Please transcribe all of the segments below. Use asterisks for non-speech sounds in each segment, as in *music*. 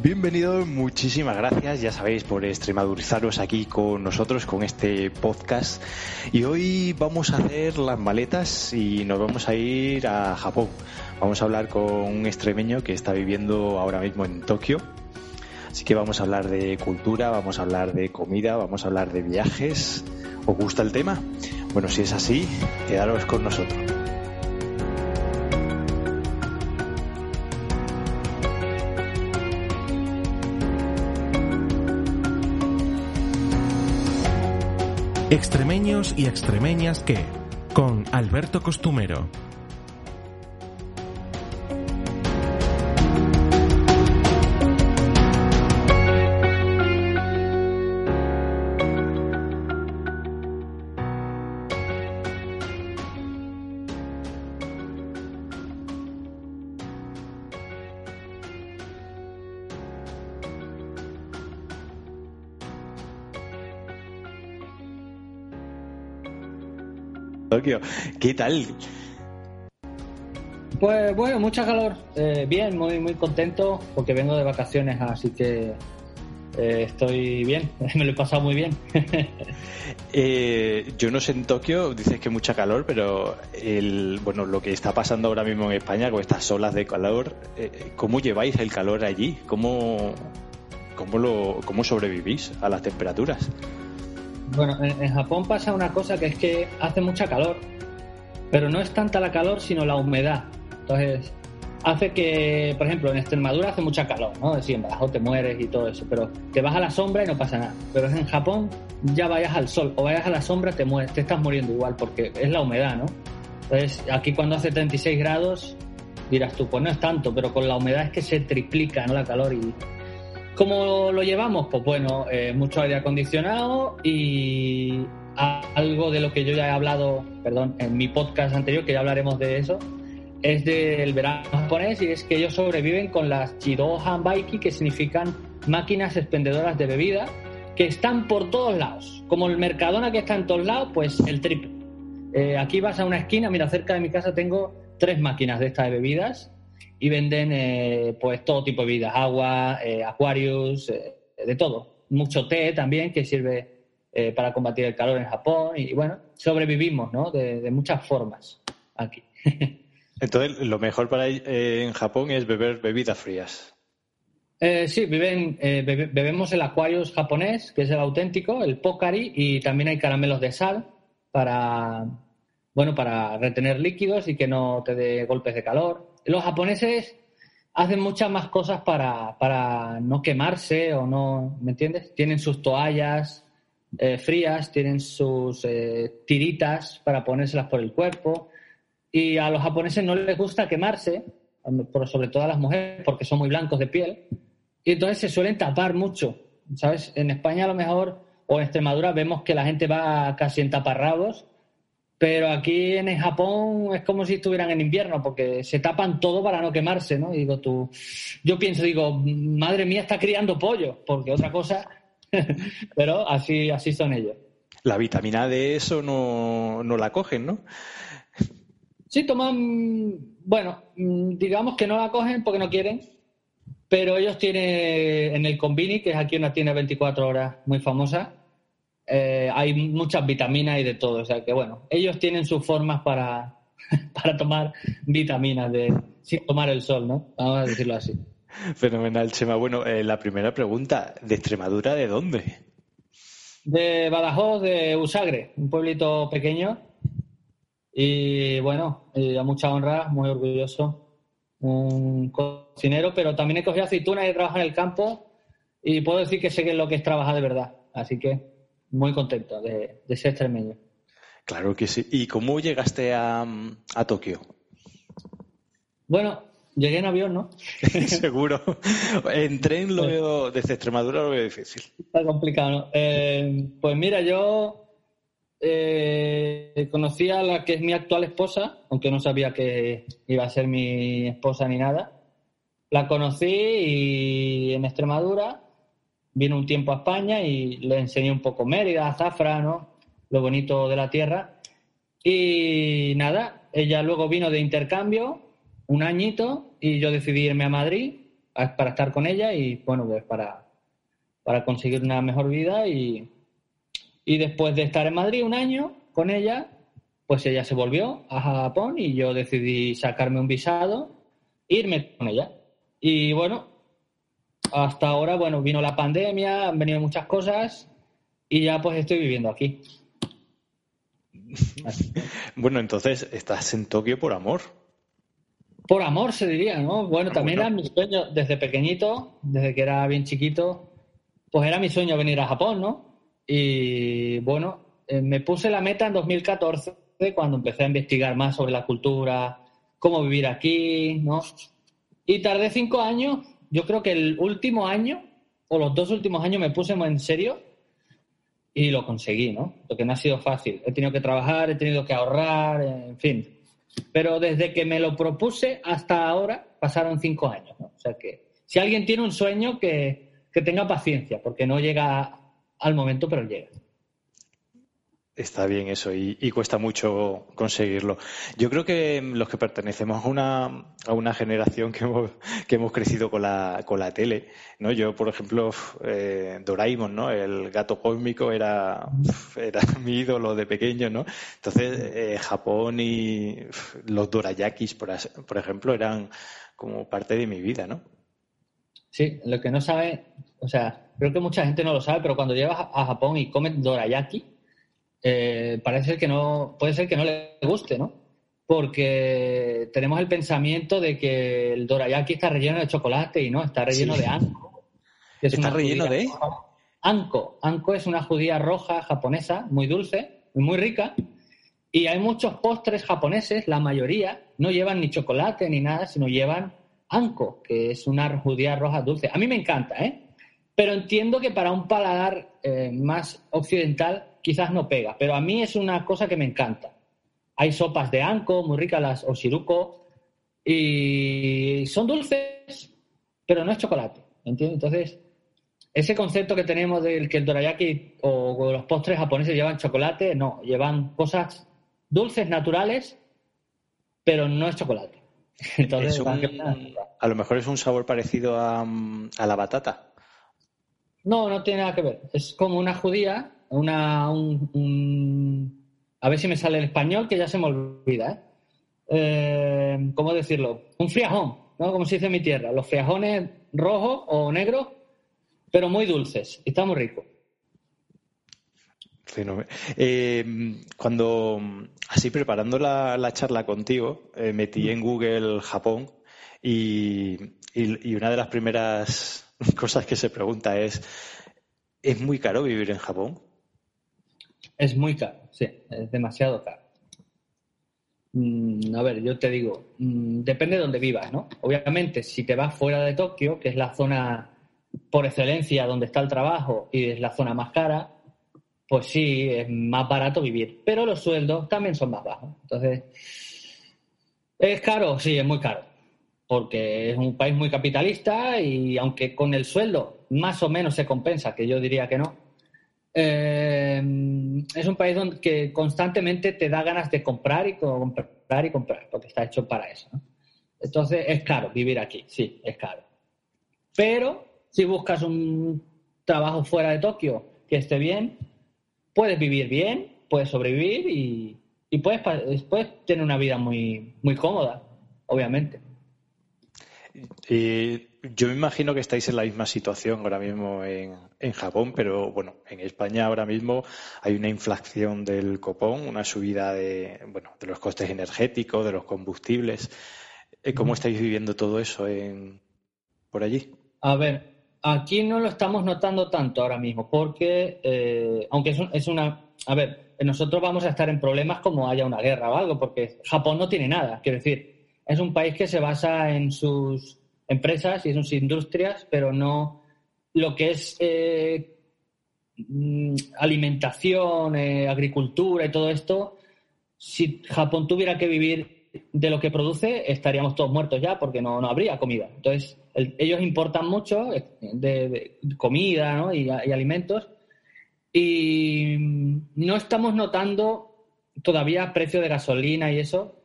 Bienvenidos, muchísimas gracias, ya sabéis, por extremadurizaros aquí con nosotros con este podcast. Y hoy vamos a hacer las maletas y nos vamos a ir a Japón. Vamos a hablar con un extremeño que está viviendo ahora mismo en Tokio. Así que vamos a hablar de cultura, vamos a hablar de comida, vamos a hablar de viajes. ¿Os gusta el tema? Bueno, si es así, quedaros con nosotros. Extremeños y extremeñas que, con Alberto Costumero. Tokio, ¿qué tal? Pues bueno, mucha calor. Eh, bien, muy muy contento porque vengo de vacaciones, así que eh, estoy bien. *laughs* Me lo he pasado muy bien. *laughs* Eh, yo no sé en Tokio, dices que mucha calor, pero el, bueno, lo que está pasando ahora mismo en España con estas olas de calor, ¿cómo lleváis el calor allí? ¿Cómo, cómo, lo, cómo sobrevivís a las temperaturas? Bueno, en, Japón pasa una cosa que es que hace mucha calor, pero no es tanta la calor, sino la humedad. Entonces, hace que, por ejemplo, en Extremadura hace mucha calor, ¿no? Es en Badajoz te mueres y todo eso, pero te vas a la sombra y no pasa nada. Pero en Japón ya vayas al sol o vayas a la sombra te mueres, te estás muriendo igual porque es la humedad, ¿no? Entonces, aquí cuando hace 36 grados, dirás tú, pues no es tanto, pero con la humedad es que se triplica, ¿no? La calor y ¿Cómo lo llevamos? Pues bueno, eh, mucho aire acondicionado y algo de lo que yo ya he hablado, perdón, en mi podcast anterior, que ya hablaremos de eso, es del verano japonés y es que ellos sobreviven con las Chido Hanbaiki, que significan máquinas expendedoras de bebida, que están por todos lados. Como el Mercadona que está en todos lados, pues el triple. Eh, aquí vas a una esquina, mira, cerca de mi casa tengo tres máquinas de estas de bebidas y venden eh, pues todo tipo de bebidas, agua, eh, Aquarius, eh, de todo. Mucho té también que sirve para combatir el calor en Japón y, bueno, sobrevivimos, ¿no? De, muchas formas aquí. *laughs* Entonces, lo mejor para en Japón es beber bebidas frías. sí, viven, bebemos el Aquarius japonés, que es el auténtico, el Pocari, y también hay caramelos de sal para, bueno, para retener líquidos y que no te dé golpes de calor los japoneses hacen muchas más cosas para, no quemarse o no, ¿me entiendes? Tienen sus toallas eh, frías, tienen sus eh, tiritas para ponérselas por el cuerpo y a los japoneses no les gusta quemarse, sobre todo a las mujeres, porque son muy blancos de piel y entonces se suelen tapar mucho, ¿sabes? En España a lo mejor o en Extremadura vemos que la gente va casi en taparrabos pero aquí en Japón es como si estuvieran en invierno, porque se tapan todo para no quemarse, ¿no? Y digo tú, yo pienso, digo, madre mía, está criando pollo, porque otra cosa, *laughs* pero así, así son ellos. La vitamina D eso no, no la cogen, ¿no? Sí, toman, bueno, digamos que no la cogen porque no quieren, pero ellos tienen en el Convini, que es aquí una tienda 24 horas muy famosa, eh, hay muchas vitaminas y de todo. O sea que, bueno, ellos tienen sus formas para, *laughs* para tomar vitaminas de, sin tomar el sol, ¿no? Vamos a decirlo así. Fenomenal, Chema. Bueno, eh, la primera pregunta, ¿de Extremadura de dónde? De Badajoz, de Usagre, un pueblito pequeño. Y bueno, a mucha honra, muy orgulloso. Un cocinero, pero también he cogido aceitunas y he trabajado en el campo. Y puedo decir que sé que es lo que es trabajar de verdad. Así que muy contento de, ser extremeño. Claro que sí. ¿Y cómo llegaste a, Tokio? Bueno, Llegué en avión, ¿no? *laughs* Seguro. En tren lo veo, desde Extremadura lo veo difícil. Está complicado, ¿no? Eh, pues mira, yo eh, conocí a la que es mi actual esposa, aunque no sabía que iba a ser mi esposa ni nada. La conocí y en Extremadura vino un tiempo a España y le enseñé un poco Mérida, Zafra, ¿no? Lo bonito de la tierra. Y nada, ella luego vino de intercambio un añito y yo decidí irme a Madrid para estar con ella y bueno, pues para, para conseguir una mejor vida y, y después de estar en Madrid un año con ella, pues ella se volvió a Japón y yo decidí sacarme un visado, irme con ella. Y bueno, hasta ahora, bueno, vino la pandemia, han venido muchas cosas y ya pues estoy viviendo aquí. bueno, entonces estás en Tokio por amor. Por amor se diría, ¿no? Bueno, también era mi sueño desde pequeñito, desde que era bien chiquito, pues era mi sueño venir a Japón, ¿no? Y bueno, eh, me puse la meta en 2014 cuando empecé a investigar más sobre la cultura, cómo vivir aquí, ¿no? Y tardé cinco años, yo creo que el último año o los dos últimos años me puse en serio y lo conseguí, ¿no? Porque no ha sido fácil. He tenido que trabajar, he tenido que ahorrar, en fin. Pero desde que me lo propuse hasta ahora pasaron cinco años, ¿no? O sea que si alguien tiene un sueño, que, que tenga paciencia, porque no llega al momento, pero llega. Está bien eso y, cuesta mucho conseguirlo. Yo creo que los que pertenecemos a una, a una generación que hemos, que hemos crecido con la, con la tele, ¿no? Yo, por ejemplo, eh, Doraemon, ¿no? El gato cósmico era, era *laughs* mi ídolo de pequeño, ¿no? Entonces, eh, Japón y los dorayakis, por, por ejemplo, eran como parte de mi vida, ¿no? Sí, lo que no sabe, o sea, creo que mucha gente no lo sabe, pero cuando llevas a Japón y comes dorayaki, eh, parece que no, puede ser que no le guste, ¿no? Porque tenemos el pensamiento de que el dorayaki está relleno de chocolate y no, está relleno de anko. ¿Está relleno de? Anko. Anko es una judía roja japonesa, muy dulce, muy rica. Y hay muchos postres japoneses, la mayoría, no llevan ni chocolate ni nada, sino llevan anko, que es una judía roja dulce. A mí me encanta, ¿eh? Pero entiendo que para un paladar eh, más occidental quizás no pega, pero a mí es una cosa que me encanta. Hay sopas de anko, muy ricas las oshiruko, y son dulces, pero no es chocolate, ¿entiendes? Entonces, ese concepto que tenemos del que el dorayaki o los postres japoneses llevan chocolate, no, llevan cosas dulces naturales, pero no es chocolate. *laughs* Entonces, a lo mejor es un sabor parecido a, la batata. No, no tiene nada que ver. Es como una judía, una, un, a ver si me sale el español, que ya se me olvida. ¿eh? eh cómo decirlo? Un friajón, ¿no? Como se dice en mi tierra. Los friajones rojos o negros, pero muy dulces. Y está muy rico. Eh, cuando, así preparando la, charla contigo, eh, metí en Google Japón y, una de las primeras *laughs* cosas que se pregunta es, ¿es muy caro vivir en Japón? Es muy caro, sí, es demasiado caro. Mm, a ver, yo te digo, mm, depende de dónde vivas, ¿no? Obviamente, si te vas fuera de Tokio, que es la zona por excelencia donde está el trabajo y es la zona más cara, pues sí, es más barato vivir, pero los sueldos también son más bajos. Entonces, ¿es caro? Sí, es muy caro, porque es un país muy capitalista y aunque con el sueldo más o menos se compensa, que yo diría que no, eh, es un país donde constantemente te da ganas de comprar y comprar y comprar, porque está hecho para eso. Entonces, es caro vivir aquí, sí, es caro. Pero si buscas un trabajo fuera de Tokio que esté bien, puedes vivir bien, puedes sobrevivir y, puedes, tener una vida muy, muy cómoda, obviamente. Yo me imagino que estáis en la misma situación ahora mismo en, Japón, pero bueno, en España ahora mismo hay una inflación del copón, una subida de, bueno, de los costes energéticos, de los combustibles. Eh, ¿Cómo estáis viviendo todo eso en, por allí? A ver, Aquí no lo estamos notando tanto ahora mismo, porque eh, aunque es, una... A ver, nosotros vamos a estar en problemas como haya una guerra o algo, porque Japón no tiene nada. Quiero decir, es un país que se basa en sus empresas y sus industrias, pero no lo que es eh, mm, alimentación, eh, agricultura y todo esto. Si Japón tuviera que vivir de lo que produce, estaríamos todos muertos ya porque no, no habría comida. Entonces, ellos importan mucho eh, de, comida y, alimentos y no estamos notando todavía precio de gasolina y eso,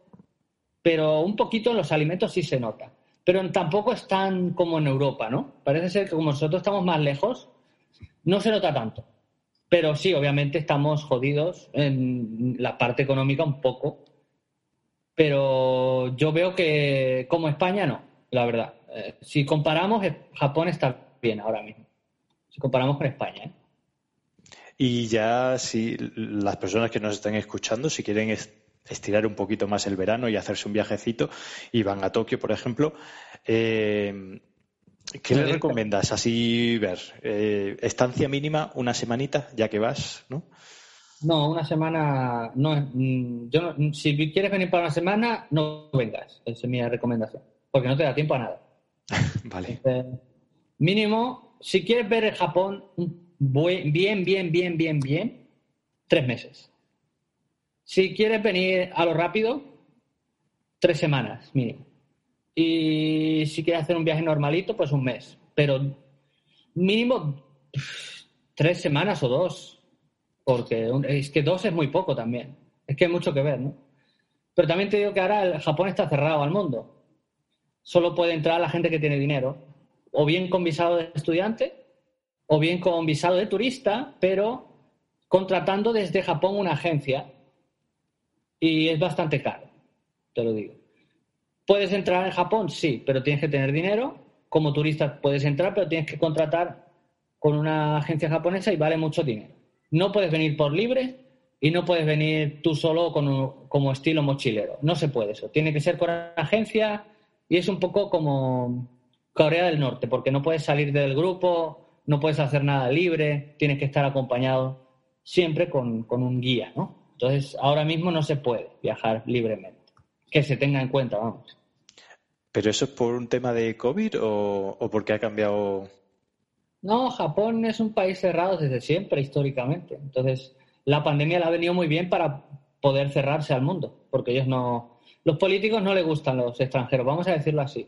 pero un poquito en los alimentos sí se nota. Pero tampoco es tan como en Europa, ¿no? Parece ser que como nosotros estamos más lejos, no se nota tanto. Pero sí, obviamente estamos jodidos en la parte económica un poco. Pero yo veo que como España no, la verdad. Eh, si comparamos, eh, Japón está bien ahora mismo. Si comparamos con España. ¿eh? Y ya si las personas que nos están escuchando, si quieren estirar un poquito más el verano y hacerse un viajecito y van a Tokio, por ejemplo, ¿qué le recomiendas así ver? ¿Estancia mínima una semanita ya que vas, no? No, una semana no mm, Yo si quieres venir para una semana, no vengas. Esa es mi recomendación. Porque no te da tiempo a nada. *laughs* vale. mínimo, si quieres ver el Japón bien, bien, bien, bien, bien, tres meses. Si quieres venir a lo rápido, tres semanas mínimo. Y si quieres hacer un viaje normalito, pues un mes. Pero mínimo tres semanas o dos. Porque es que dos es muy poco también. Es que hay mucho que ver, ¿no? Pero también te digo que ahora el Japón está cerrado al mundo solo puede entrar la gente que tiene dinero, o bien con visado de estudiante, o bien con visado de turista, pero contratando desde Japón una agencia. Y es bastante caro, te lo digo. ¿Puedes entrar en Japón? Sí, pero tienes que tener dinero. Como turista puedes entrar, pero tienes que contratar con una agencia japonesa y vale mucho dinero. No puedes venir por libre y no puedes venir tú solo como estilo mochilero. No se puede eso. Tiene que ser con una agencia y es un poco como Corea del Norte, porque no puedes salir del grupo, no puedes hacer nada libre, tienes que estar acompañado siempre con, un guía, ¿no? Entonces, ahora mismo no se puede viajar libremente. Que se tenga en cuenta, vamos. ¿Pero eso es por un tema de COVID o, o porque ha cambiado? No, Japón es un país cerrado desde siempre, históricamente. Entonces, la pandemia le ha venido muy bien para poder cerrarse al mundo, porque ellos no, los políticos no les gustan los extranjeros, vamos a decirlo así.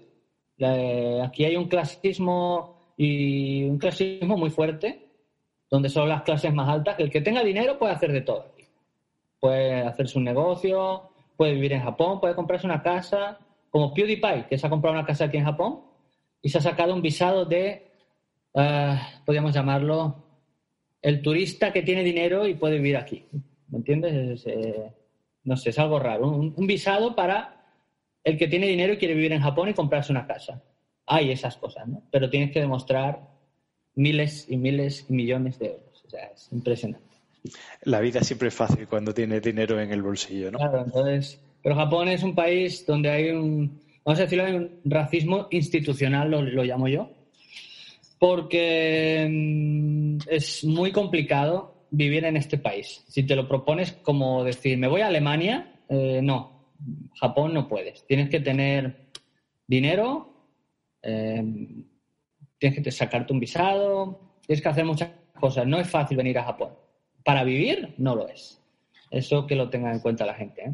aquí hay un clasismo y un clasismo muy fuerte, donde son las clases más altas, que el que tenga dinero puede hacer de todo. Puede hacerse un negocio, puede vivir en Japón, puede comprarse una casa, como PewDiePie, que se ha comprado una casa aquí en Japón y se ha sacado un visado de, uh, podríamos llamarlo, el turista que tiene dinero y puede vivir aquí. ¿Me entiendes? Eh, no sé, es algo raro. Un, visado para el que tiene dinero y quiere vivir en Japón y comprarse una casa. Hay esas cosas, ¿no? Pero tienes que demostrar miles y miles y millones de euros. O sea, es impresionante. La vida siempre es fácil cuando tienes dinero en el bolsillo, ¿no? Claro, entonces. Pero Japón es un país donde hay un, vamos a decirlo, un racismo institucional, lo, llamo yo, porque mm, es muy complicado vivir en este país. Si te lo propones como decir, me voy a Alemania, eh, no, Japón no puedes. Tienes que tener dinero, eh, tienes que sacarte un visado, tienes que hacer muchas cosas. No es fácil venir a Japón. Para vivir, no lo es. Eso que lo tenga en cuenta la gente. ¿eh?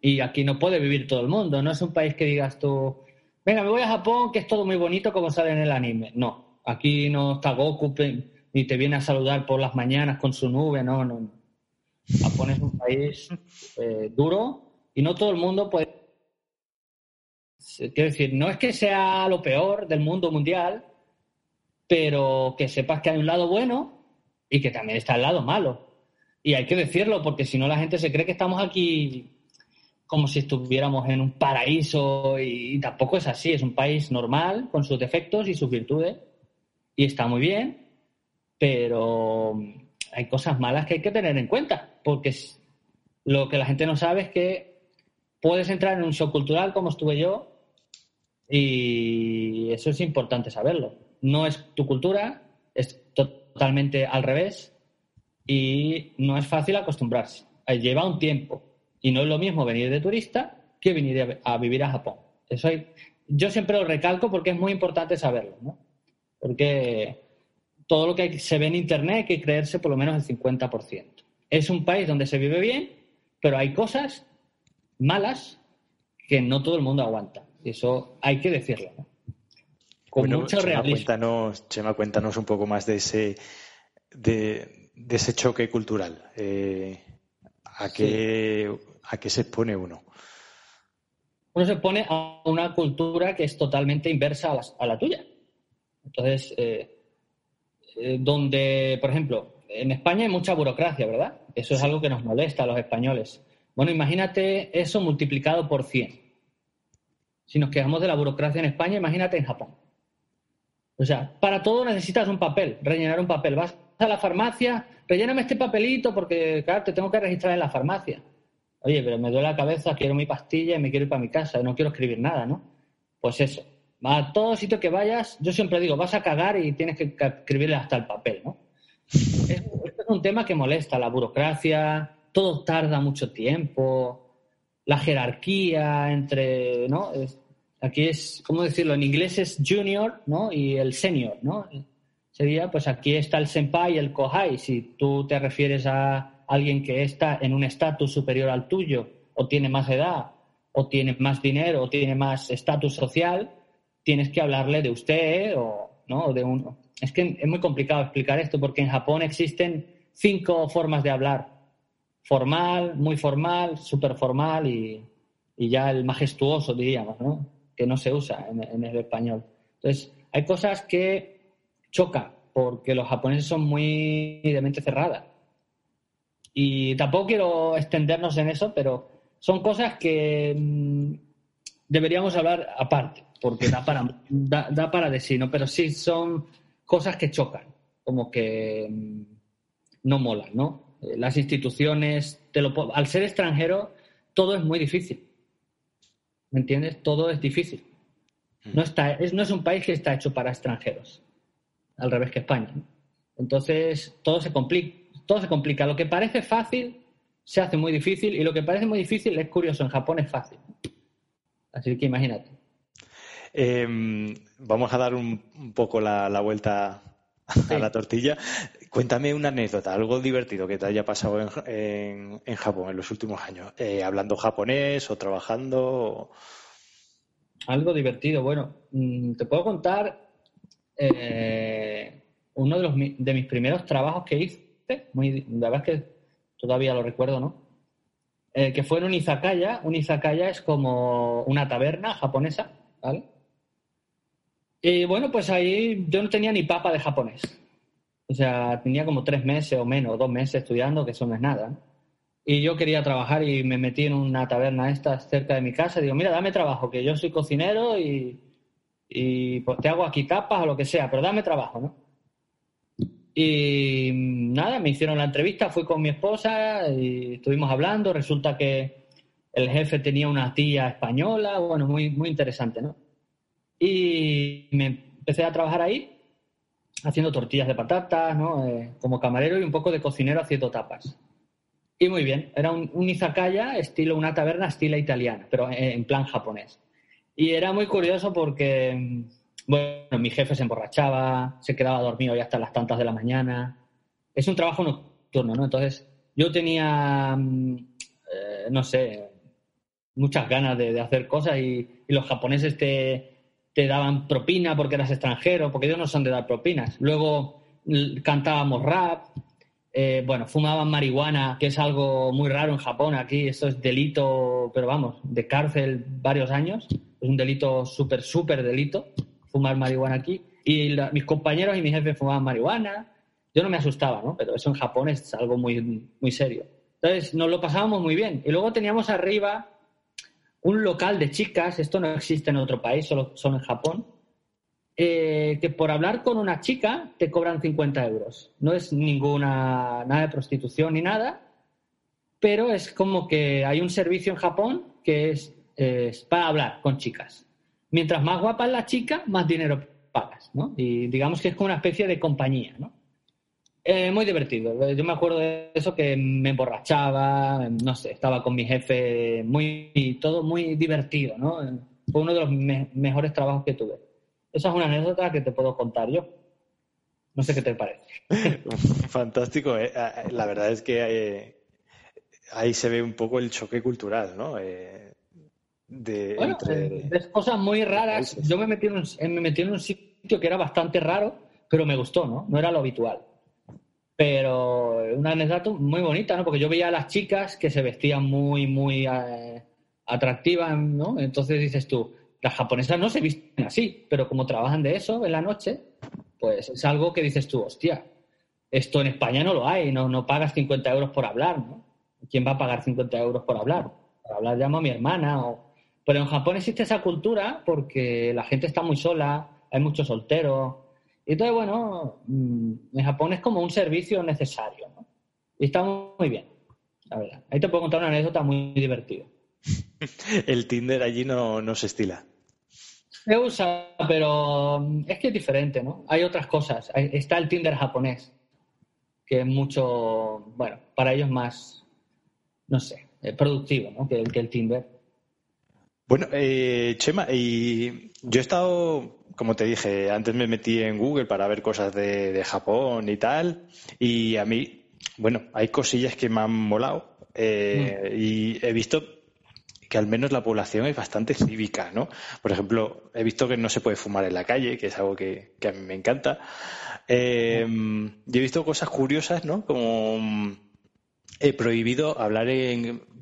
Y aquí no puede vivir todo el mundo. No es un país que digas tú, venga, me voy a Japón, que es todo muy bonito como sale en el anime. No, aquí no está Goku ni te viene a saludar por las mañanas con su nube, no, no. Japón es un país eh, duro y no todo el mundo puede. Quiero decir, no es que sea lo peor del mundo mundial, pero que sepas que hay un lado bueno y que también está el lado malo. Y hay que decirlo, porque si no la gente se cree que estamos aquí como si estuviéramos en un paraíso y tampoco es así, es un país normal con sus defectos y sus virtudes y está muy bien, pero hay cosas malas que hay que tener en cuenta, porque lo que la gente no sabe es que puedes entrar en un show cultural como estuve yo y eso es importante saberlo. No es tu cultura, es totalmente al revés y no es fácil acostumbrarse. Lleva un tiempo y no es lo mismo venir de turista que venir a, vivir a Japón. Eso yo siempre lo recalco porque es muy importante saberlo, ¿no? Porque todo lo que se ve en Internet hay que creerse por lo menos el 50%. Es un país donde se vive bien, pero hay cosas malas que no todo el mundo aguanta. Eso hay que decirlo, ¿no? Con mucho realismo. Cuéntanos, Chema, cuéntanos un poco más de ese, de, ese choque cultural. Eh, ¿a, qué, ¿A qué se expone uno? Uno se pone a una cultura que es totalmente inversa a la, tuya. Entonces, eh, eh, donde, por ejemplo, en España hay mucha burocracia, ¿verdad? Eso es algo que nos molesta a los españoles. Bueno, imagínate eso multiplicado por 100. Si nos quejamos de la burocracia en España, imagínate en Japón. O sea, para todo necesitas un papel, rellenar un papel. Vas a la farmacia, relléname este papelito porque, claro, te tengo que registrar en la farmacia. Oye, pero me duele la cabeza, quiero mi pastilla y me quiero ir para mi casa, no quiero escribir nada, ¿no? Pues eso. A todo sitio que vayas, yo siempre digo, vas a cagar y tienes que escribirle hasta el papel, ¿no? Es un tema que molesta, la burocracia, todo tarda mucho tiempo, la jerarquía entre, ¿no? Aquí es, ¿cómo decirlo? En inglés es junior, ¿no? Y el senior, ¿no? Sería, pues aquí está el senpai y el kohai. Si tú te refieres a alguien que está en un estatus superior al tuyo, o tiene más edad, o tiene más dinero, o tiene más estatus social, tienes que hablarle de usted o, ¿no? de uno. Es que es muy complicado explicar esto porque en Japón existen cinco formas de hablar. Formal, muy formal, súper formal y, y ya el majestuoso, diríamos, ¿no? Que no se usa en, el español. Entonces, hay cosas que chocan porque los japoneses son muy de mente cerrada. Y tampoco quiero extendernos en eso, pero son cosas que mm, deberíamos hablar aparte, porque da para, da, para de sí, ¿no? Pero sí son cosas que chocan, como que mm, no molan, ¿no? Las instituciones, te lo, al ser extranjero, todo es muy difícil. ¿Me entiendes? Todo es difícil. Mm. No, está, es, no es un país que está hecho para extranjeros, al revés que España. Entonces, todo se, complica, todo se complica. Lo que parece fácil se hace muy difícil y lo que parece muy difícil es curioso. En Japón es fácil. Así que imagínate. Em, vamos a dar un, poco la, vuelta *laughs* a la tortilla. Cuéntame una anécdota, algo divertido que te haya pasado en, en, Japón en los últimos años, eh, hablando japonés o trabajando. Algo divertido, bueno, mm, te puedo contar eh, uno de, los, de mis primeros trabajos que hice, muy, la verdad es que todavía lo recuerdo, ¿no? Eh, que fue en un izakaya. Un izakaya es como una taberna japonesa, ¿vale? Y bueno, pues ahí yo no tenía ni papa de japonés. O sea, tenía como tres meses o menos, dos meses estudiando, que eso no es nada. Y yo quería trabajar y me metí en una taberna esta cerca de mi casa. Y digo, mira, dame trabajo, que yo soy cocinero y, y pues, te hago aquí tapas o lo que sea, pero dame trabajo, ¿no? Y nada, me hicieron la entrevista, fui con mi esposa y estuvimos hablando. Resulta que el jefe tenía una tía española, bueno, muy, muy interesante, ¿no? Y me empecé a trabajar ahí haciendo tortillas de patatas, ¿no? Eh, como camarero y un poco de cocinero haciendo tapas. Y muy bien, era un, un izakaya, estilo una taberna estilo italiana, pero en plan japonés. Y era muy curioso porque, bueno, mi jefe se emborrachaba, se quedaba dormido ya hasta las tantas de la mañana. Es un trabajo nocturno, ¿no? Entonces, yo tenía, mm, eh, no sé, muchas ganas de, hacer cosas y, y los japoneses te, te daban propina porque eras extranjero, porque ellos no son de dar propinas. Luego cantábamos rap, eh, bueno, fumaban marihuana, que es algo muy raro en Japón. Aquí eso es delito, pero vamos, de cárcel varios años. Es un delito súper, súper delito, fumar marihuana aquí. Y mis compañeros y mi jefe fumaban marihuana. Yo no me asustaba, ¿no? Pero eso en Japón es algo muy, muy serio. Entonces nos lo pasábamos muy bien. Y luego teníamos arriba un local de chicas, esto no existe en otro país, solo, son en Japón, eh, que por hablar con una chica te cobran 50 euros. No es ninguna, nada de prostitución ni nada, pero es como que hay un servicio en Japón que es, para hablar con chicas. Mientras más guapa es la chica, más dinero pagas, ¿no? Y digamos que es como una especie de compañía, ¿no? Eh, muy divertido. Yo me acuerdo de eso que me emborrachaba, no sé, estaba con mi jefe, muy todo muy divertido, ¿no? Fue uno de los mejores trabajos que tuve. Esa es una anécdota que te puedo contar yo. No sé qué te parece. *laughs* Fantástico. Eh. Ah, ah, la verdad es que eh, ahí se ve un poco el choque cultural, ¿no? de, ves cosas muy raras. Yo me metí, en un, me metí en un sitio que era bastante raro, pero me gustó, ¿no? No era lo habitual. Pero una anécdota muy bonita, ¿no? Porque yo veía a las chicas que se vestían muy, muy eh, atractivas, ¿no? Entonces dices tú, las japonesas no se visten así, pero como trabajan de eso en la noche, pues es algo que dices tú, hostia, esto en España no lo hay, no, no pagas 50 euros por hablar, ¿no? ¿Quién va a pagar 50 euros por hablar? Por hablar llamo a mi hermana. O... Pero en Japón existe esa cultura porque la gente está muy sola, hay muchos solteros, entonces, bueno, mm, en Japón es como un servicio necesario, ¿no? Y está muy bien, la verdad. Ahí te puedo contar una anécdota muy divertida. *laughs* El Tinder allí no, no se estila. Se usa, pero mm, es que es diferente, ¿no? Hay otras cosas. Está el Tinder japonés, que es mucho, bueno, para ellos más, no sé, eh, productivo, ¿no? Que, que el Tinder. Bueno, eh, Chema, y yo he estado como te dije, antes me metí en Google para ver cosas de, Japón y tal, y a mí, bueno, hay cosillas que me han molado eh, y he visto que al menos la población es bastante cívica, ¿no? Por ejemplo, he visto que no se puede fumar en la calle, que es algo que, a mí me encanta. Eh, y he visto cosas curiosas, ¿no? Como he prohibido hablar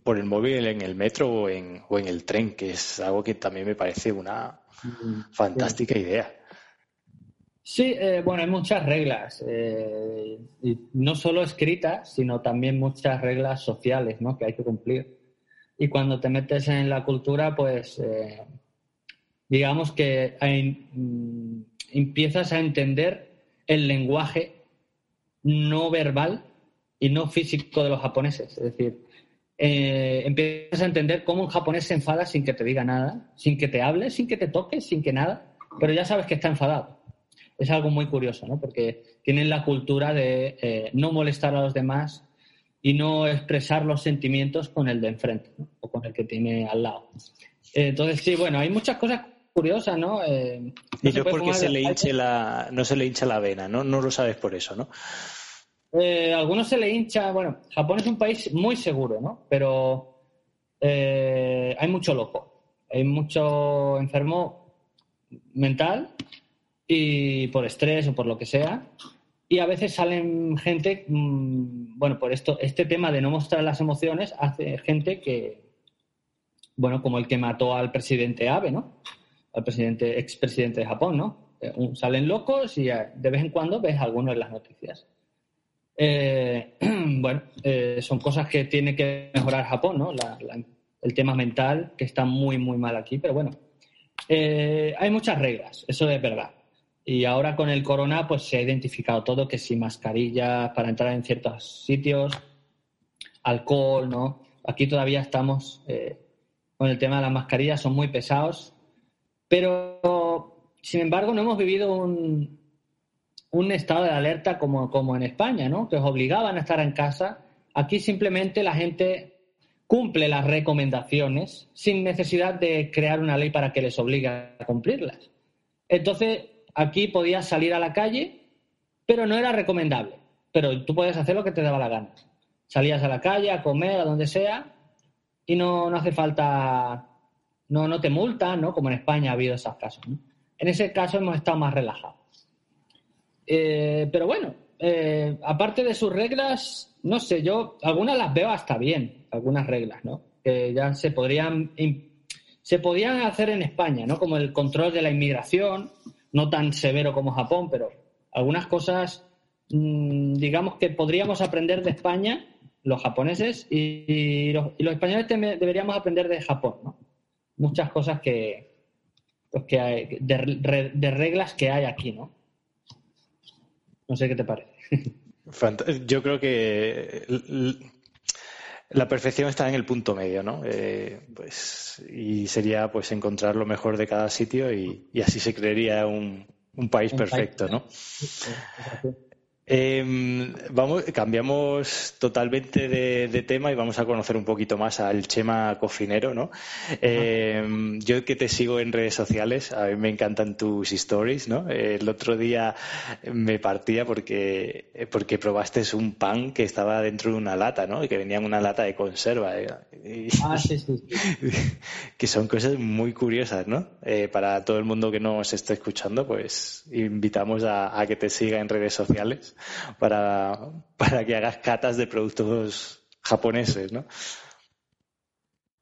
por el móvil en el metro o en, o en el tren, que es algo que también me parece una, Fantástica idea. Sí, eh, bueno, hay muchas reglas, eh, no solo escritas, sino también muchas reglas sociales ¿no? que hay que cumplir. Y cuando te metes en la cultura, pues eh, digamos que mm, empiezas a entender el lenguaje no verbal y no físico de los japoneses. Es decir, eh, empiezas a entender cómo un japonés se enfada sin que te diga nada, sin que te hable, sin que te toque, sin que nada, pero ya sabes que está enfadado. Es algo muy curioso, ¿no? Porque tienen la cultura de eh, no molestar a los demás y no expresar los sentimientos con el de enfrente o con el que tiene al lado. entonces, sí, bueno, hay muchas cosas curiosas, ¿no? Eh, y no porque se le hinche la, no se le hincha la vena, ¿no? No lo sabes por eso, ¿no? Eh, algunos se le hincha. Bueno, Japón es un país muy seguro, ¿no? Pero eh, hay mucho loco. Hay mucho enfermo mental y por estrés o por lo que sea. Y a veces salen gente, mm, bueno, por esto, este tema de no mostrar las emociones hace gente que, bueno, como el que mató al presidente Abe, ¿no? Al presidente, expresidente de Japón, ¿no? Eh, salen locos y de vez en cuando ves algunos en las noticias. Eh, *clears throat* bueno, eh, son cosas que tiene que mejorar Japón, ¿no? el tema mental, que está muy, muy mal aquí, pero bueno, eh, hay muchas reglas, eso es verdad. Y ahora con el corona, pues se ha identificado todo, que si mascarillas para entrar en ciertos sitios, alcohol, ¿no? Aquí todavía estamos con el tema de las mascarillas, son muy pesados, pero sin embargo no hemos vivido un, un estado de alerta como, como en España, ¿no? Que os obligaban a estar en casa. Aquí simplemente la gente cumple las recomendaciones sin necesidad de crear una ley para que les obligue a cumplirlas. Entonces, aquí podías salir a la calle, pero no era recomendable. Pero tú podías hacer lo que te daba la gana. Salías a la calle, a comer, a donde sea, y no, no hace falta, no, no te multan, ¿no? Como en España ha habido esos casos. En ese caso hemos estado más relajados. Eh, pero bueno, eh, aparte de sus reglas, no sé, yo algunas las veo hasta bien, algunas reglas, ¿no? Que ya se podrían, se podían hacer en España, ¿no? Como el control de la inmigración, no tan severo como Japón, pero algunas cosas, mm, digamos que podríamos aprender de España, los japoneses, y, los, españoles deberíamos aprender de Japón, ¿no? Muchas cosas que, pues que hay, de reglas que hay aquí, ¿no? No sé qué te parece. Yo creo que la perfección está en el punto medio, ¿no? Eh, pues, y sería pues encontrar lo mejor de cada sitio y, así se creería un, país perfecto, ¿no? Em, vamos, cambiamos totalmente de, tema y vamos a conocer un poquito más al Chema cocinero, ¿no? Em, yo que te sigo en redes sociales, a mí me encantan tus stories, ¿no? El otro día me partía porque, porque probaste un pan que estaba dentro de una lata, ¿no? Y que venía en una lata de conserva. ¿eh? ah, sí, sí. *laughs* que son cosas muy curiosas, ¿no? Eh, para todo el mundo que nos esté escuchando, pues invitamos a que te siga en redes sociales para, para que hagas catas de productos japoneses, ¿no?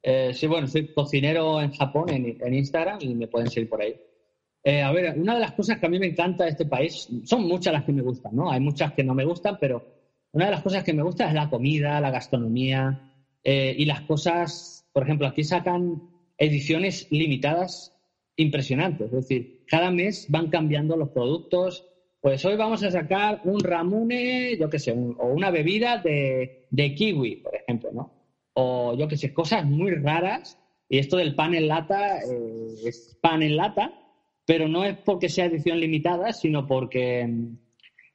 Eh, sí, bueno, soy cocinero en Japón, en, Instagram, y me pueden seguir por ahí. Eh, a ver, una de las cosas que a mí me encanta de este país, son muchas las que me gustan, ¿no? Hay muchas que no me gustan, pero una de las cosas que me gusta es la comida, la gastronomía eh, y las cosas, por ejemplo, aquí sacan ediciones limitadas impresionantes, es decir, cada mes van cambiando los productos, pues hoy vamos a sacar un ramune, yo qué sé, o una bebida de, kiwi, por ejemplo, ¿no? O yo qué sé, cosas muy raras. Y esto del pan en lata eh, es pan en lata, pero no es porque sea edición limitada, sino porque mm,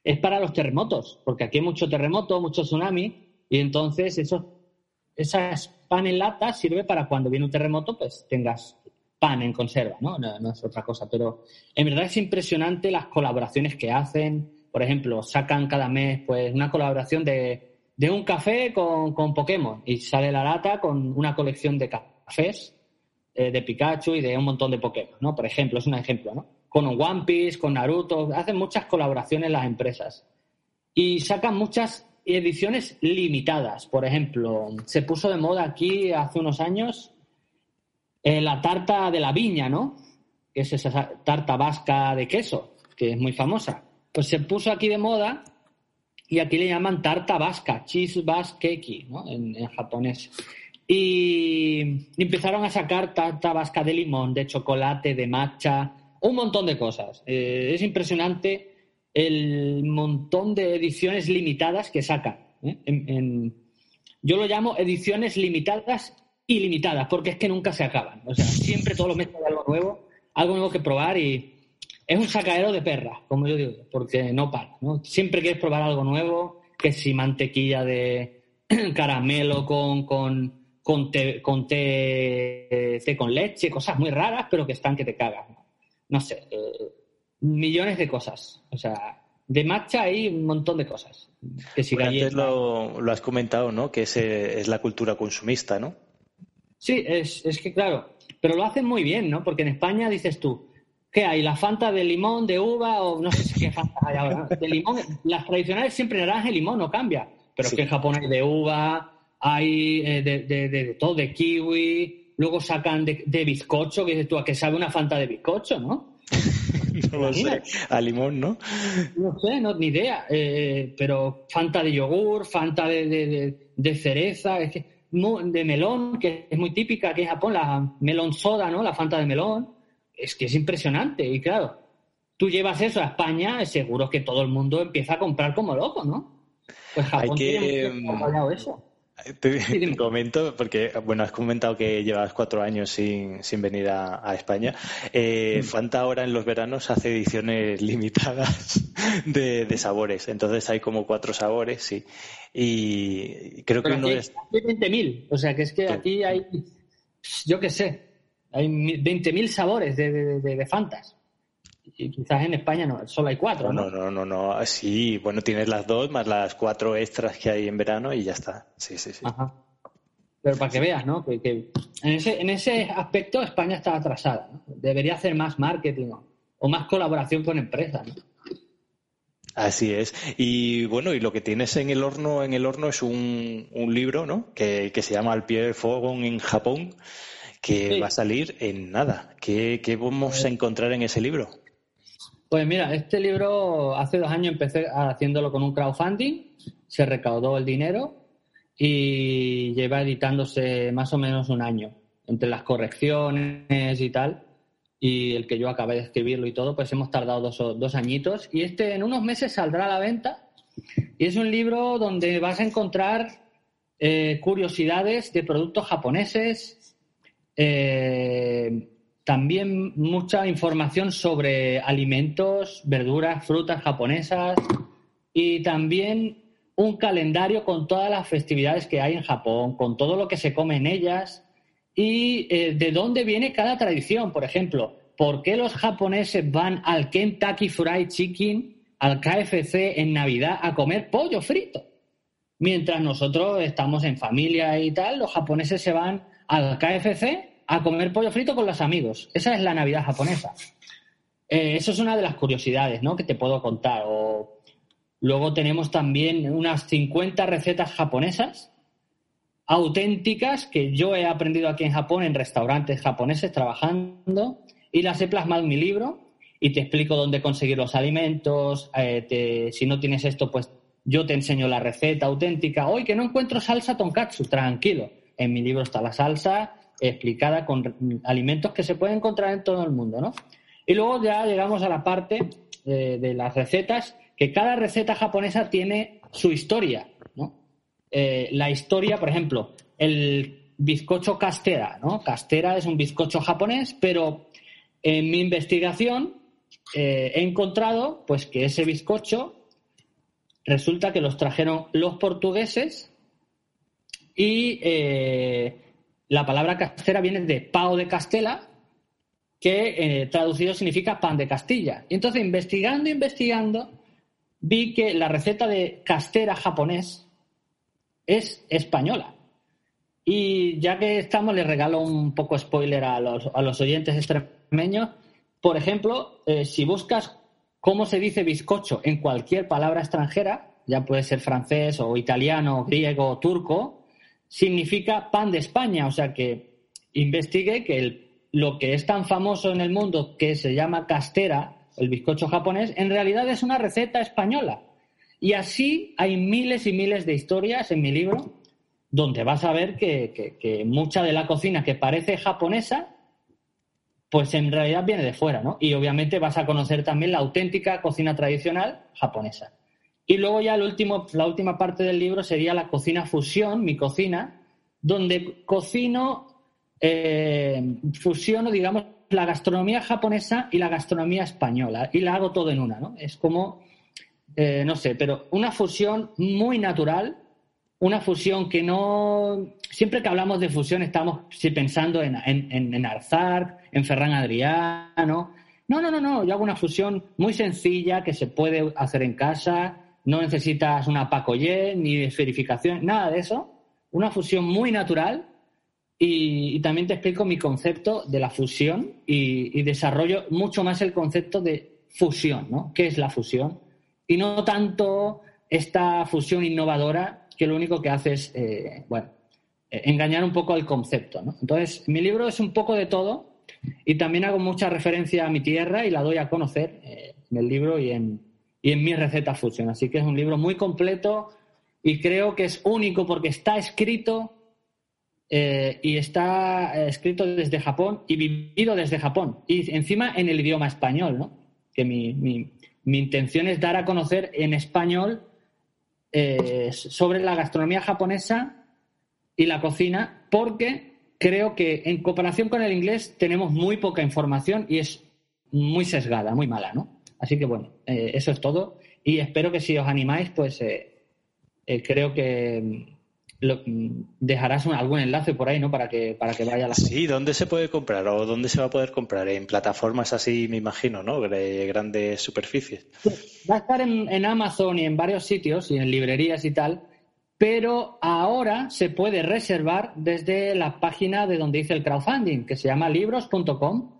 es para los terremotos, porque aquí hay mucho terremoto, mucho tsunami, y entonces eso, esas pan en lata sirve para cuando viene un terremoto, pues tengas pan en conserva, ¿no? ¿no? es otra cosa, pero en verdad es impresionante las colaboraciones que hacen. Por ejemplo, sacan cada mes pues una colaboración de, de un café con, con, Pokémon y sale la lata con una colección de cafés eh, de Pikachu y de un montón de Pokémon, ¿no? Por ejemplo, es un ejemplo, ¿no? Con One Piece, con Naruto, hacen muchas colaboraciones las empresas y sacan muchas ediciones limitadas. Por ejemplo, se puso de moda aquí hace unos años eh, la tarta de la viña, ¿no? Es esa tarta vasca de queso, que es muy famosa. Pues se puso aquí de moda y aquí le llaman tarta vasca, cheese keki, ¿no? En, japonés. Y empezaron a sacar tarta vasca de limón, de chocolate, de matcha, un montón de cosas. Eh, es impresionante el montón de ediciones limitadas que sacan. ¿eh? yo lo llamo ediciones limitadas ilimitadas, porque es que nunca se acaban. O sea, siempre todos los meses hay algo nuevo, algo nuevo que probar y es un sacadero de perras, como yo digo, porque no para. ¿no? Siempre quieres probar algo nuevo, que si mantequilla de *clears throat* caramelo con, con, con, té, con té, con leche, cosas muy raras, pero que están que te cagan. No sé, eh, millones de cosas. O sea, de matcha hay un montón de cosas. Que si antes lo, lo, has comentado, ¿no? Que es, es la cultura consumista, ¿no? Sí, es, es que claro, pero lo hacen muy bien, ¿no? Porque en España dices tú, ¿qué hay? ¿La Fanta de limón, de uva o no sé si qué Fanta hay ahora? *laughs* De limón, las tradicionales siempre naranja y limón, no cambia. Pero es que en Japón hay de uva, hay eh, de, de, de, todo, de kiwi, luego sacan de, bizcocho, que dices tú, ¿a qué sabe una Fanta de bizcocho, no? *laughs* no lo sé, a limón, ¿no? No sé, no, ni idea. Eh, pero Fanta de yogur, Fanta de, de cereza, es que de melón, que es muy típica aquí en Japón, la melón soda, ¿no? La Fanta de melón. Es que es impresionante. Y claro, tú llevas eso a España, seguro que todo el mundo empieza a comprar como loco, ¿no? Pues Japón Hay que... tiene eso. Te, *laughs* comento, porque bueno, has comentado que llevas cuatro años sin, sin venir a, España. Eh, mm. Fanta ahora en los veranos hace ediciones *laughs* limitadas de, de, sabores. Entonces hay como cuatro sabores, sí. Y creo que uno es. Hay 20.000. O sea, que es que aquí hay, yo qué sé, hay 20.000 sabores de, de, de Fantas y quizás en España no, solo hay cuatro. No, no, no, no, no. Sí, bueno, tienes las dos más las cuatro extras que hay en verano y ya está. Sí, sí, sí. Ajá. Pero para que veas, ¿no? Que, en, ese, en ese aspecto España está atrasada. Debería hacer más marketing o, más colaboración con empresas. ¿no? Así es. Y bueno, y lo que tienes en el horno, en el horno es un, un libro, ¿no? Que, que, se llama Al pie del fuego en Japón, que va a salir en nada. ¿Qué, ¿Qué, vamos a encontrar en ese libro? Pues mira, este libro hace dos años empecé haciéndolo con un crowdfunding, se recaudó el dinero y lleva editándose más o menos un año, entre las correcciones y tal, y el que yo acabé de escribirlo y todo, pues hemos tardado dos, dos añitos. Y este en unos meses saldrá a la venta. Y es un libro donde vas a encontrar eh, curiosidades de productos japoneses, eh, también mucha información sobre alimentos, verduras, frutas japonesas, y también un calendario con todas las festividades que hay en Japón, con todo lo que se come en ellas y eh, de dónde viene cada tradición. Por ejemplo, ¿por qué los japoneses van al Kentucky Fried Chicken, al KFC en Navidad a comer pollo frito? Mientras nosotros estamos en familia y tal, los japoneses se van al KFC a comer pollo frito con los amigos. Esa es la Navidad japonesa. Eh, eso es una de las curiosidades ¿no? que te puedo contar. O, luego tenemos también unas 50 recetas japonesas auténticas que yo he aprendido aquí en Japón en restaurantes japoneses trabajando y las he plasmado en mi libro y te explico dónde conseguir los alimentos. Eh, si no tienes esto, pues yo te enseño la receta auténtica. Hoy que no encuentro salsa tonkatsu, tranquilo. En mi libro está la salsa explicada con alimentos que se pueden encontrar en todo el mundo, ¿no? Y luego ya llegamos a la parte eh, de, las recetas, que cada receta japonesa tiene su historia, ¿no? Eh, la historia, por ejemplo, el bizcocho castera, ¿no? Castera es un bizcocho japonés, pero en mi investigación eh, he encontrado pues que ese bizcocho resulta que los trajeron los portugueses y la palabra castera viene de pao de Castela, que eh, traducido significa pan de Castilla. Y entonces, investigando, investigando, vi que la receta de castera japonés es española. Y ya que estamos, les regalo un poco spoiler a los, a los oyentes extremeños. Por ejemplo, eh, si buscas cómo se dice bizcocho en cualquier palabra extranjera, ya puede ser francés o italiano, griego turco, significa pan de España. O sea que investigue que lo que es tan famoso en el mundo que se llama castera, el bizcocho japonés, en realidad es una receta española. Y así hay miles y miles de historias en mi libro donde vas a ver que, mucha de la cocina que parece japonesa, pues en realidad viene de fuera, ¿no? Y obviamente vas a conocer también la auténtica cocina tradicional japonesa. Y luego ya el último, la última parte del libro sería la cocina fusión, mi cocina, donde cocino, eh, fusiono, digamos, la gastronomía japonesa y la gastronomía española. Y la hago todo en una, ¿no? Es como, eh, no sé, pero una fusión muy natural, una fusión que no... Siempre que hablamos de fusión estamos pensando en, en, en, en Arzar, en Ferran Adriano. No, no, no, no. Yo hago una fusión muy sencilla que se puede hacer en casa, no necesitas una pacoyé ni esferificación, nada de eso. Una fusión muy natural y, también te explico mi concepto de la fusión y, desarrollo mucho más el concepto de fusión, ¿no? ¿Qué es la fusión? Y no tanto esta fusión innovadora que lo único que hace es, eh, bueno, eh, engañar un poco al concepto, ¿no? Entonces, mi libro es un poco de todo y también hago mucha referencia a mi tierra y la doy a conocer eh, en el libro y en, y en mi receta fusión. Así que es un libro muy completo y creo que es único porque está escrito eh, y está eh, escrito desde Japón y vivido desde Japón y encima en el idioma español, ¿no? Que mi, mi, intención es dar a conocer en español eh, sobre la gastronomía japonesa y la cocina porque creo que en comparación con el inglés tenemos muy poca información y es muy sesgada, muy mala, ¿no? Así que bueno, eh, eso es todo. Y espero que si os animáis, pues eh, eh, creo que mm, mm, dejarás algún enlace por ahí, ¿no? Para que, para que vaya la Sí, ¿dónde se puede comprar o dónde se va a poder comprar? En plataformas así, me imagino, ¿no? De grandes superficies. Va a estar en, en Amazon y en varios sitios y en librerías y tal, pero ahora se puede reservar desde la página de donde dice el crowdfunding, que se llama libros.com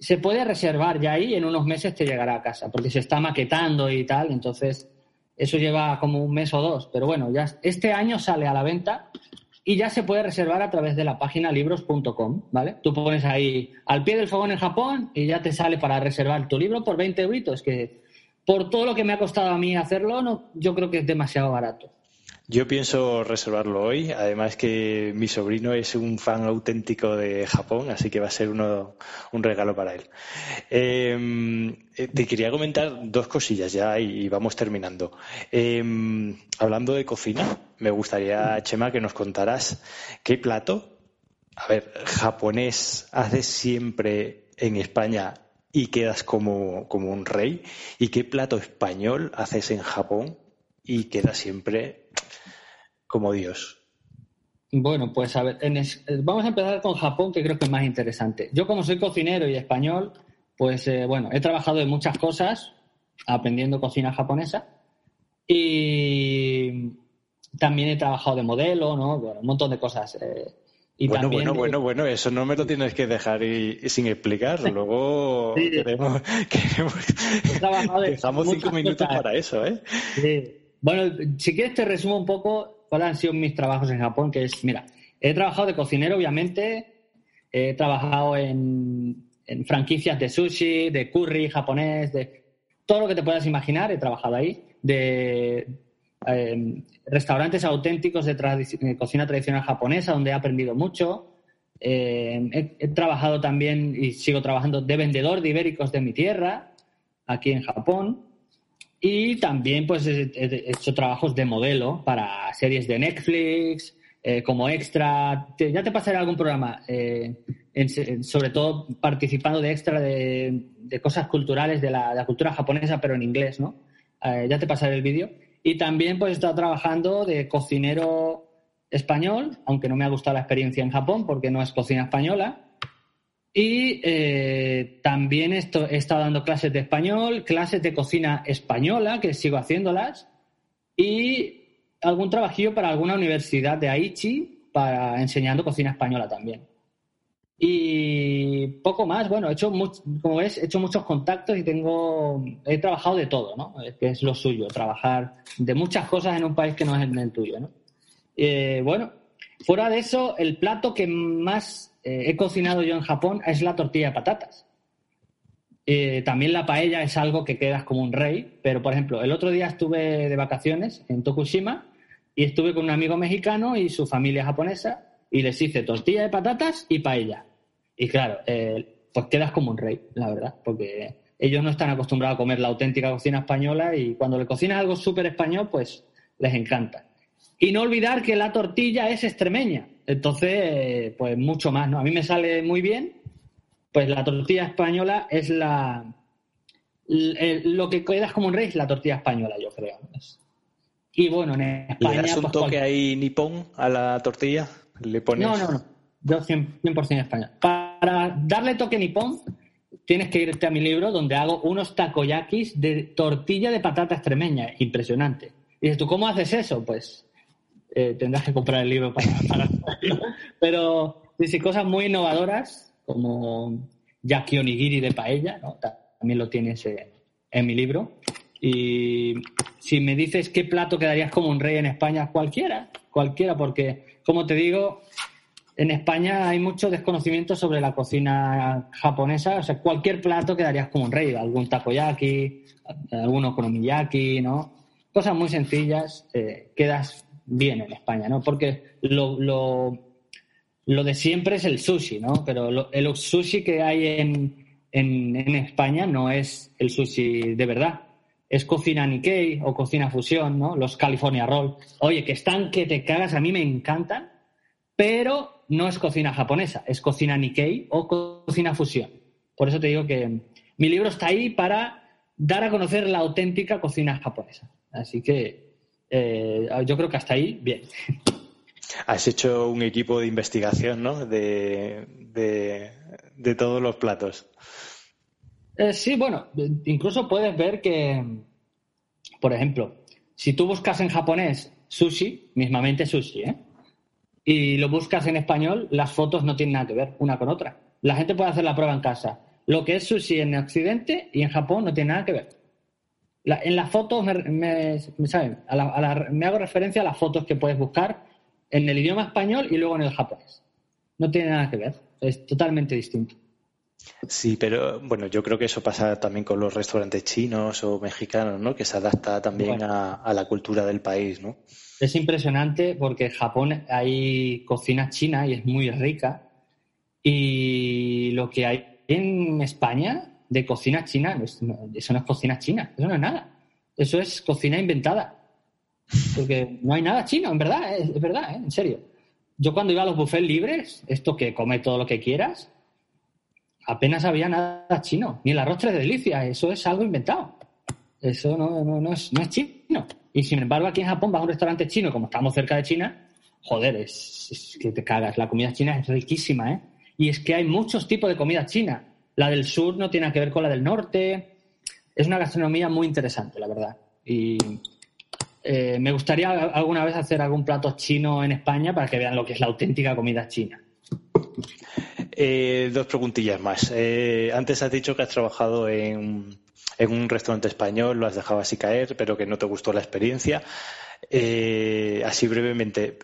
se puede reservar ya ahí en unos meses te llegará a casa, porque se está maquetando y tal, entonces eso lleva como un mes o dos, pero bueno, ya este año sale a la venta y ya se puede reservar a través de la página libros.com, ¿vale? Tú pones ahí al pie del fogón en Japón y ya te sale para reservar tu libro por 20 euritos, que por todo lo que me ha costado a mí hacerlo, no, yo creo que es demasiado barato. Yo pienso reservarlo hoy, además que mi sobrino es un fan auténtico de Japón, así que va a ser uno, un regalo para él. Em, eh, te quería comentar dos cosillas ya y, vamos terminando. Em, hablando de cocina, me gustaría, Chema, que nos contaras qué plato, a ver, japonés haces siempre en España y quedas como, como un rey, y qué plato español haces en Japón y queda siempre como Dios. Bueno, pues a ver, vamos a empezar con Japón, que creo que es más interesante. Yo como soy cocinero y español, pues eh, bueno, he trabajado en muchas cosas, aprendiendo cocina japonesa, y también he trabajado de modelo, ¿no? un montón de cosas. Eh, bueno, bueno, bueno, bueno, eso no me lo tienes que dejar sin explicar. Luego queremos, *laughs* dejamos cinco minutos para eso, ¿eh? Bueno, si quieres te resumo un poco cuáles han sido mis trabajos en Japón, que es, mira, he trabajado de cocinero, obviamente, he trabajado en, franquicias de sushi, de curry japonés, de todo lo que te puedas imaginar, he trabajado ahí, de eh, restaurantes auténticos de, cocina tradicional japonesa, donde he aprendido mucho. Eh, he, trabajado también y sigo trabajando de vendedor de ibéricos de mi tierra, aquí en Japón. Y también pues he, hecho trabajos de modelo para series de Netflix, eh, como extra. ya te pasaré algún programa, sobre todo participando de extra de, cosas culturales de la, de la, cultura japonesa, pero en inglés, ¿no? ya te pasaré el vídeo. Y también pues he estado trabajando de cocinero español, aunque no me ha gustado la experiencia en Japón porque no es cocina española. Y eh, también he estado dando clases de español, clases de cocina española, que sigo haciéndolas, y algún trabajillo para alguna universidad de Aichi para enseñando cocina española también. Y poco más, bueno, he hecho, como ves, he hecho muchos contactos y tengo, he trabajado de todo, ¿no? Que es lo suyo, trabajar de muchas cosas en un país que no es el tuyo, ¿no? Eh, bueno, fuera de eso, el plato que más eh, he cocinado yo en Japón es la tortilla de patatas. Eh, también la paella es algo que quedas como un rey, pero por ejemplo, el otro día estuve de vacaciones en Tokushima y estuve con un amigo mexicano y su familia japonesa y les hice tortilla de patatas y paella. Y claro, eh, pues quedas como un rey, la verdad, porque ellos no están acostumbrados a comer la auténtica cocina española y cuando le cocinas algo súper español, pues les encanta. Y no olvidar que la tortilla es extremeña, entonces, pues mucho más, ¿no? A mí me sale muy bien, pues la tortilla española es la... lo que quedas como un rey es la tortilla española, yo creo. Y bueno, en España... ¿Le das un pues, toque ahí nipón a la tortilla? ¿Le pones... No, no, no. Yo 100%, 100 español para darle toque nipón, tienes que irte a mi libro donde hago unos takoyakis de tortilla de patata extremeña. Impresionante. Y dices, ¿tú cómo haces eso? Pues eh, tendrás que comprar el libro para, *laughs* Pero dice cosas muy innovadoras, como yaki onigiri de paella, ¿no? también lo tienes eh, en mi libro. Y si me dices qué plato quedarías como un rey en España, cualquiera, cualquiera, porque, como te digo, en España hay mucho desconocimiento sobre la cocina japonesa. O sea, cualquier plato quedarías como un rey. Algún takoyaki, algún okonomiyaki, ¿no? Cosas muy sencillas, eh, quedas bien en España, ¿no? Porque lo, lo, lo, de siempre es el sushi, ¿no? Pero el sushi que hay en, en, en España no es el sushi de verdad es cocina Nikkei o cocina fusión, ¿no? Los California Roll. Oye, que están que te cagas, a mí me encantan, pero no es cocina japonesa, es cocina Nikkei o cocina fusión. Por eso te digo que mi libro está ahí para dar a conocer la auténtica cocina japonesa. Así que eh, yo creo que hasta ahí, bien. Has hecho un equipo de investigación, ¿no? De, de, todos los platos. Eh, sí, bueno, incluso puedes ver que, por ejemplo, si tú buscas en japonés sushi, mismamente sushi, ¿eh? y lo buscas en español, las fotos no tienen nada que ver una con otra. La gente puede hacer la prueba en casa. Lo que es sushi en Occidente y en Japón no tiene nada que ver. En las fotos me, me, me hago referencia a las fotos que puedes buscar en el idioma español y luego en el japonés. No tiene nada que ver. Es totalmente distinto. Sí, pero bueno, yo creo que eso pasa también con los restaurantes chinos o mexicanos, ¿no? Que se adapta también a, a, la cultura del país, ¿no? Es impresionante porque en Japón hay cocina china y es muy rica. Y lo que hay en España de cocina china, eso no es cocina china, eso no es nada. Eso es cocina inventada. Porque no hay nada chino, en verdad, es, verdad, ¿eh? en serio. Yo cuando iba a los buffets libres, esto que come todo lo que quieras, apenas había nada chino, ni el arroz tres delicias, eso es algo inventado. Eso no, no, no, es, no es chino. Y sin embargo, aquí en Japón vas a un restaurante chino, como estamos cerca de China, joder, es, que te cagas. La comida china es riquísima, ¿eh? Y es que hay muchos tipos de comida china. La del sur no tiene que ver con la del norte. Es una gastronomía muy interesante, la verdad. Y eh, me gustaría alguna vez hacer algún plato chino en España para que vean lo que es la auténtica comida china. Eh, dos preguntillas más. Eh, antes has dicho que has trabajado en, un restaurante español, lo has dejado así caer, pero que no te gustó la experiencia. así brevemente,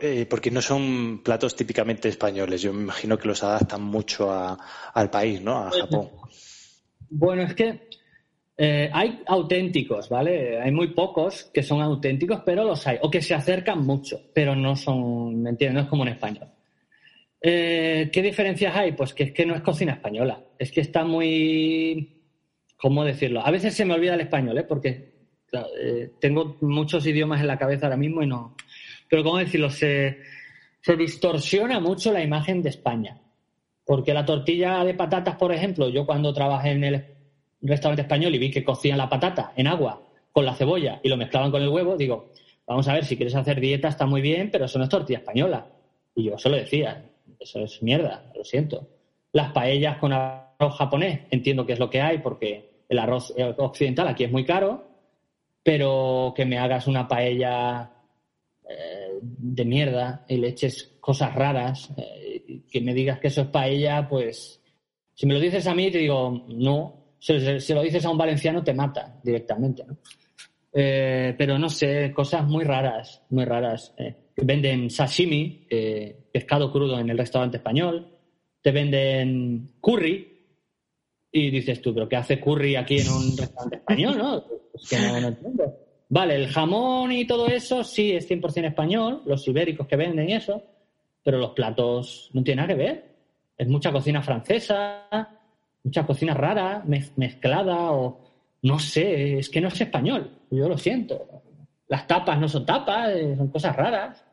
em, porque no son platos típicamente españoles. Yo me imagino que los adaptan mucho al país, ¿no? A Japón. Bueno, es que eh, hay auténticos, ¿vale? Hay muy pocos que son auténticos, pero los hay. O que se acercan mucho, pero no son, ¿me entiendes? No es como en español. Eh, ¿Qué diferencias hay? Pues que es que no es cocina española. Es que está muy. ¿Cómo decirlo? A veces se me olvida el español, ¿eh? Porque eh, tengo muchos idiomas en la cabeza ahora mismo y no. Pero, ¿cómo decirlo? Se, se distorsiona mucho la imagen de España. Porque la tortilla de patatas, por ejemplo, yo cuando trabajé en el restaurante español y vi que cocían la patata en agua con la cebolla y lo mezclaban con el huevo, digo, vamos a ver, si quieres hacer dieta está muy bien, pero eso no es tortilla española. Y yo se lo decía, eso es mierda, lo siento. Las paellas con arroz japonés, entiendo que es lo que hay porque el arroz occidental aquí es muy caro, pero que me hagas una paella de mierda y le eches cosas raras, eh, que me digas que eso es paella, pues si me lo dices a mí te digo, no, si, lo dices a un valenciano te mata directamente, ¿no? Eh, pero no sé, cosas muy raras, muy raras. Eh, venden sashimi, pescado crudo en el restaurante español, te venden curry y dices tú, pero ¿qué hace curry aquí en un restaurante español? No, es que no entiendo. Vale, el jamón y todo eso sí es 100% español, los ibéricos que venden eso, pero los platos no tienen nada que ver. Es mucha cocina francesa, mucha cocina rara, mezclada o no sé, es que no es español, yo lo siento. Las tapas no son tapas, eh, son cosas raras.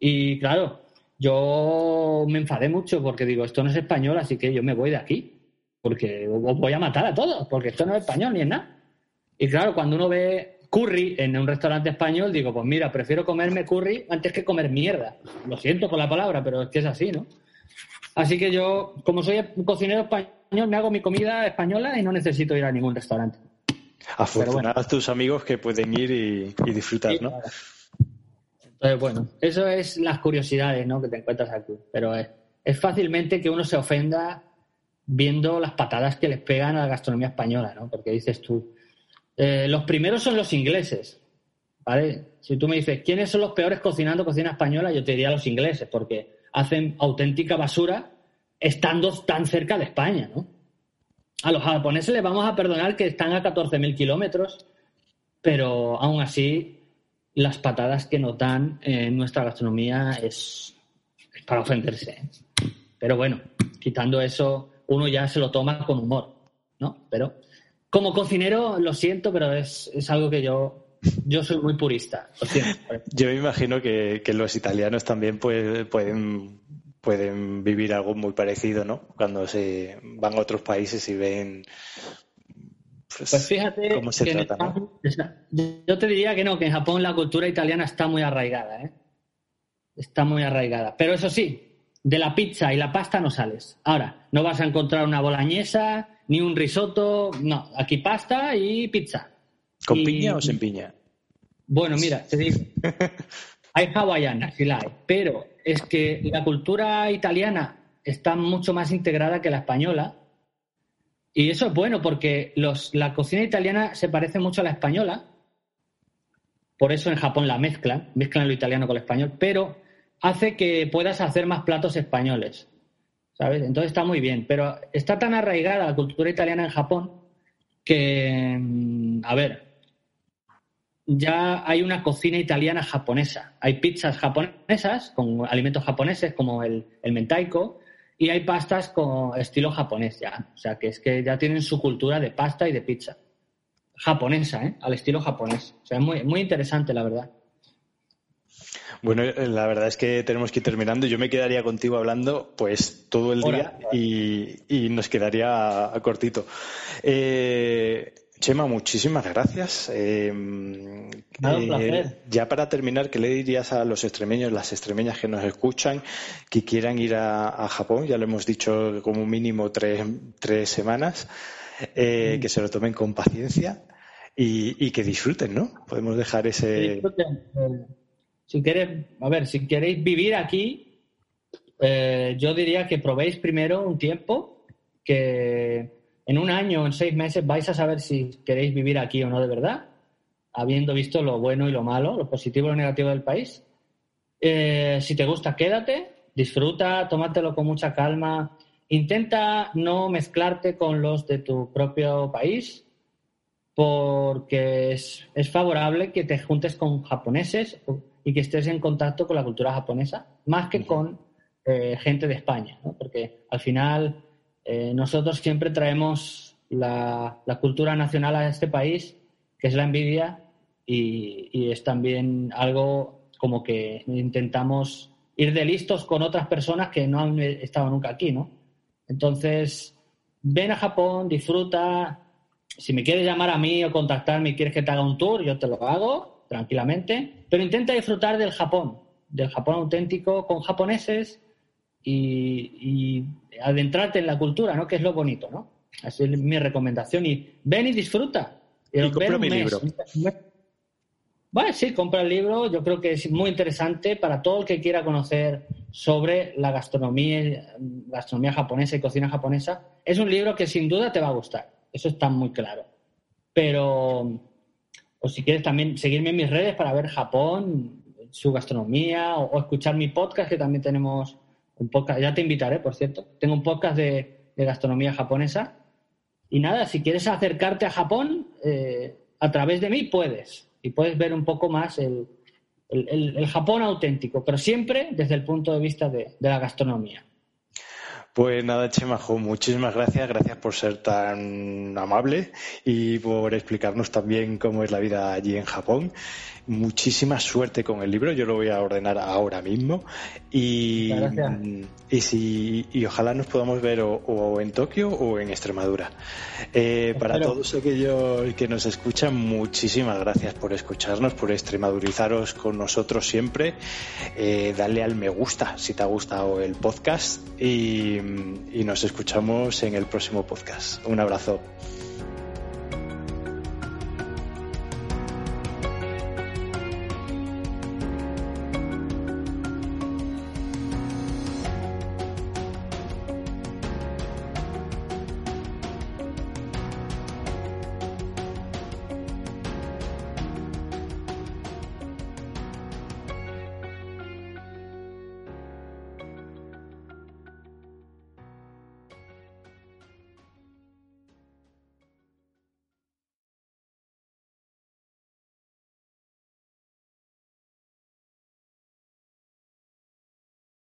Y claro, yo me enfadé mucho porque digo, esto no es español, así que yo me voy de aquí, porque voy a matar a todos, porque esto no es español ni es nada. Y claro, cuando uno ve curry en un restaurante español, digo, pues mira, prefiero comerme curry antes que comer mierda. Lo siento por la palabra, pero es que es así, ¿no? Así que yo, como soy cocinero español, me hago mi comida española y no necesito ir a ningún restaurante. Afortunados tus amigos que pueden ir y, disfrutar, ¿no? Entonces, bueno, eso es las curiosidades ¿no? que te encuentras aquí. Pero es, fácilmente que uno se ofenda viendo las patadas que les pegan a la gastronomía española, ¿no? Porque dices tú, eh, los primeros son los ingleses, ¿vale? Si tú me dices, ¿quiénes son los peores cocinando cocina española? Yo te diría los ingleses, porque hacen auténtica basura estando tan cerca de España, ¿no? A los japoneses les vamos a perdonar que están a 14.000 kilómetros, pero aún así las patadas que nos dan en nuestra gastronomía es, para ofenderse. ¿eh? Pero bueno, quitando eso, uno ya se lo toma con humor, ¿no? Pero como cocinero, lo siento, pero es, es algo que yo yo soy muy purista. *laughs* Yo me imagino que, los italianos también pueden, pueden vivir algo muy parecido, ¿no? Cuando se van a otros países y ven. Pues, pues fíjate, cómo se trata, yo te diría que no, que en Japón la cultura italiana está muy arraigada, ¿eh? Está muy arraigada. Pero eso sí, de la pizza y la pasta no sales. Ahora, no vas a encontrar una bolañesa, ni un risotto, no, aquí pasta y pizza. ¿Con piña o sin piña? Bueno, mira, te digo, *laughs* hay hawaiana, sí la hay, pero es que la cultura italiana está mucho más integrada que la española. Y eso es bueno porque los, la cocina italiana se parece mucho a la española. Por eso en Japón la mezclan, mezclan lo italiano con el español, pero hace que puedas hacer más platos españoles. ¿Sabes? Entonces está muy bien. Pero está tan arraigada la cultura italiana en Japón que, mm, a ver, ya hay una cocina italiana japonesa. Hay pizzas japonesas con alimentos japoneses como el, mentaico y hay pastas con estilo japonés ya. O sea, que es que ya tienen su cultura de pasta y de pizza. Japonesa, ¿eh? Al estilo japonés. O sea, es muy, muy interesante, la verdad. Bueno, la verdad es que tenemos que ir terminando. Yo me quedaría contigo hablando pues todo el día y, y, nos quedaría a, cortito. Eh, Chema, muchísimas gracias. Em, eh, ya para terminar, ¿qué le dirías a los extremeños, las extremeñas que nos escuchan, que quieran ir a, Japón? Ya lo hemos dicho como mínimo tres, tres semanas, eh, mm. que se lo tomen con paciencia y, que disfruten, ¿no? Podemos dejar ese. Si quieres, a ver, si queréis vivir aquí, eh, yo diría que probéis primero un tiempo, que en un año o en seis meses vais a saber si queréis vivir aquí o no de verdad, habiendo visto lo bueno y lo malo, lo positivo y lo negativo del país. Eh, si te gusta, quédate, disfruta, tómatelo con mucha calma. Intenta no mezclarte con los de tu propio país, porque es, favorable que te juntes con japoneses y que estés en contacto con la cultura japonesa, más que con eh, gente de España, porque al final eh, nosotros siempre traemos la, cultura nacional a este país, que es la envidia, y, es también algo como que intentamos ir de listos con otras personas que no han estado nunca aquí, ¿no? Entonces, ven a Japón, disfruta. Si me quieres llamar a mí o contactarme y quieres que te haga un tour, yo te lo hago tranquilamente. Pero intenta disfrutar del Japón, del Japón auténtico, con japoneses y, adentrarte en la cultura, ¿no? Que es lo bonito, ¿no? Así es mi recomendación. Y ven y disfruta. Y compra mi libro. Bueno, sí, compra el libro. Yo creo que es muy interesante para todo el que quiera conocer sobre la gastronomía, gastronomía japonesa y cocina japonesa. Es un libro que sin duda te va a gustar. Eso está muy claro. Pero, o si quieres también seguirme en mis redes para ver Japón, su gastronomía, o escuchar mi podcast, que también tenemos un podcast, ya te invitaré, por cierto. Tengo un podcast de, gastronomía japonesa. Y nada, si quieres acercarte a Japón, eh, a través de mí puedes. Y puedes ver un poco más el, Japón auténtico, pero siempre desde el punto de vista de, de la gastronomía. Pues nada, Chemajo, muchísimas gracias. Gracias por ser tan amable y por explicarnos también cómo es la vida allí en Japón muchísima suerte con el libro. Yo lo voy a ordenar ahora mismo. Y, y, si, y ojalá nos podamos ver o, en Tokio o en Extremadura. Eh, para todos aquellos que nos escuchan, muchísimas gracias por escucharnos, por extremadurizaros con nosotros siempre. Eh, dale al me gusta si te ha gustado el podcast y, y nos escuchamos en el próximo podcast. Un abrazo.